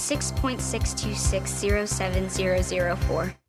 6.6260704.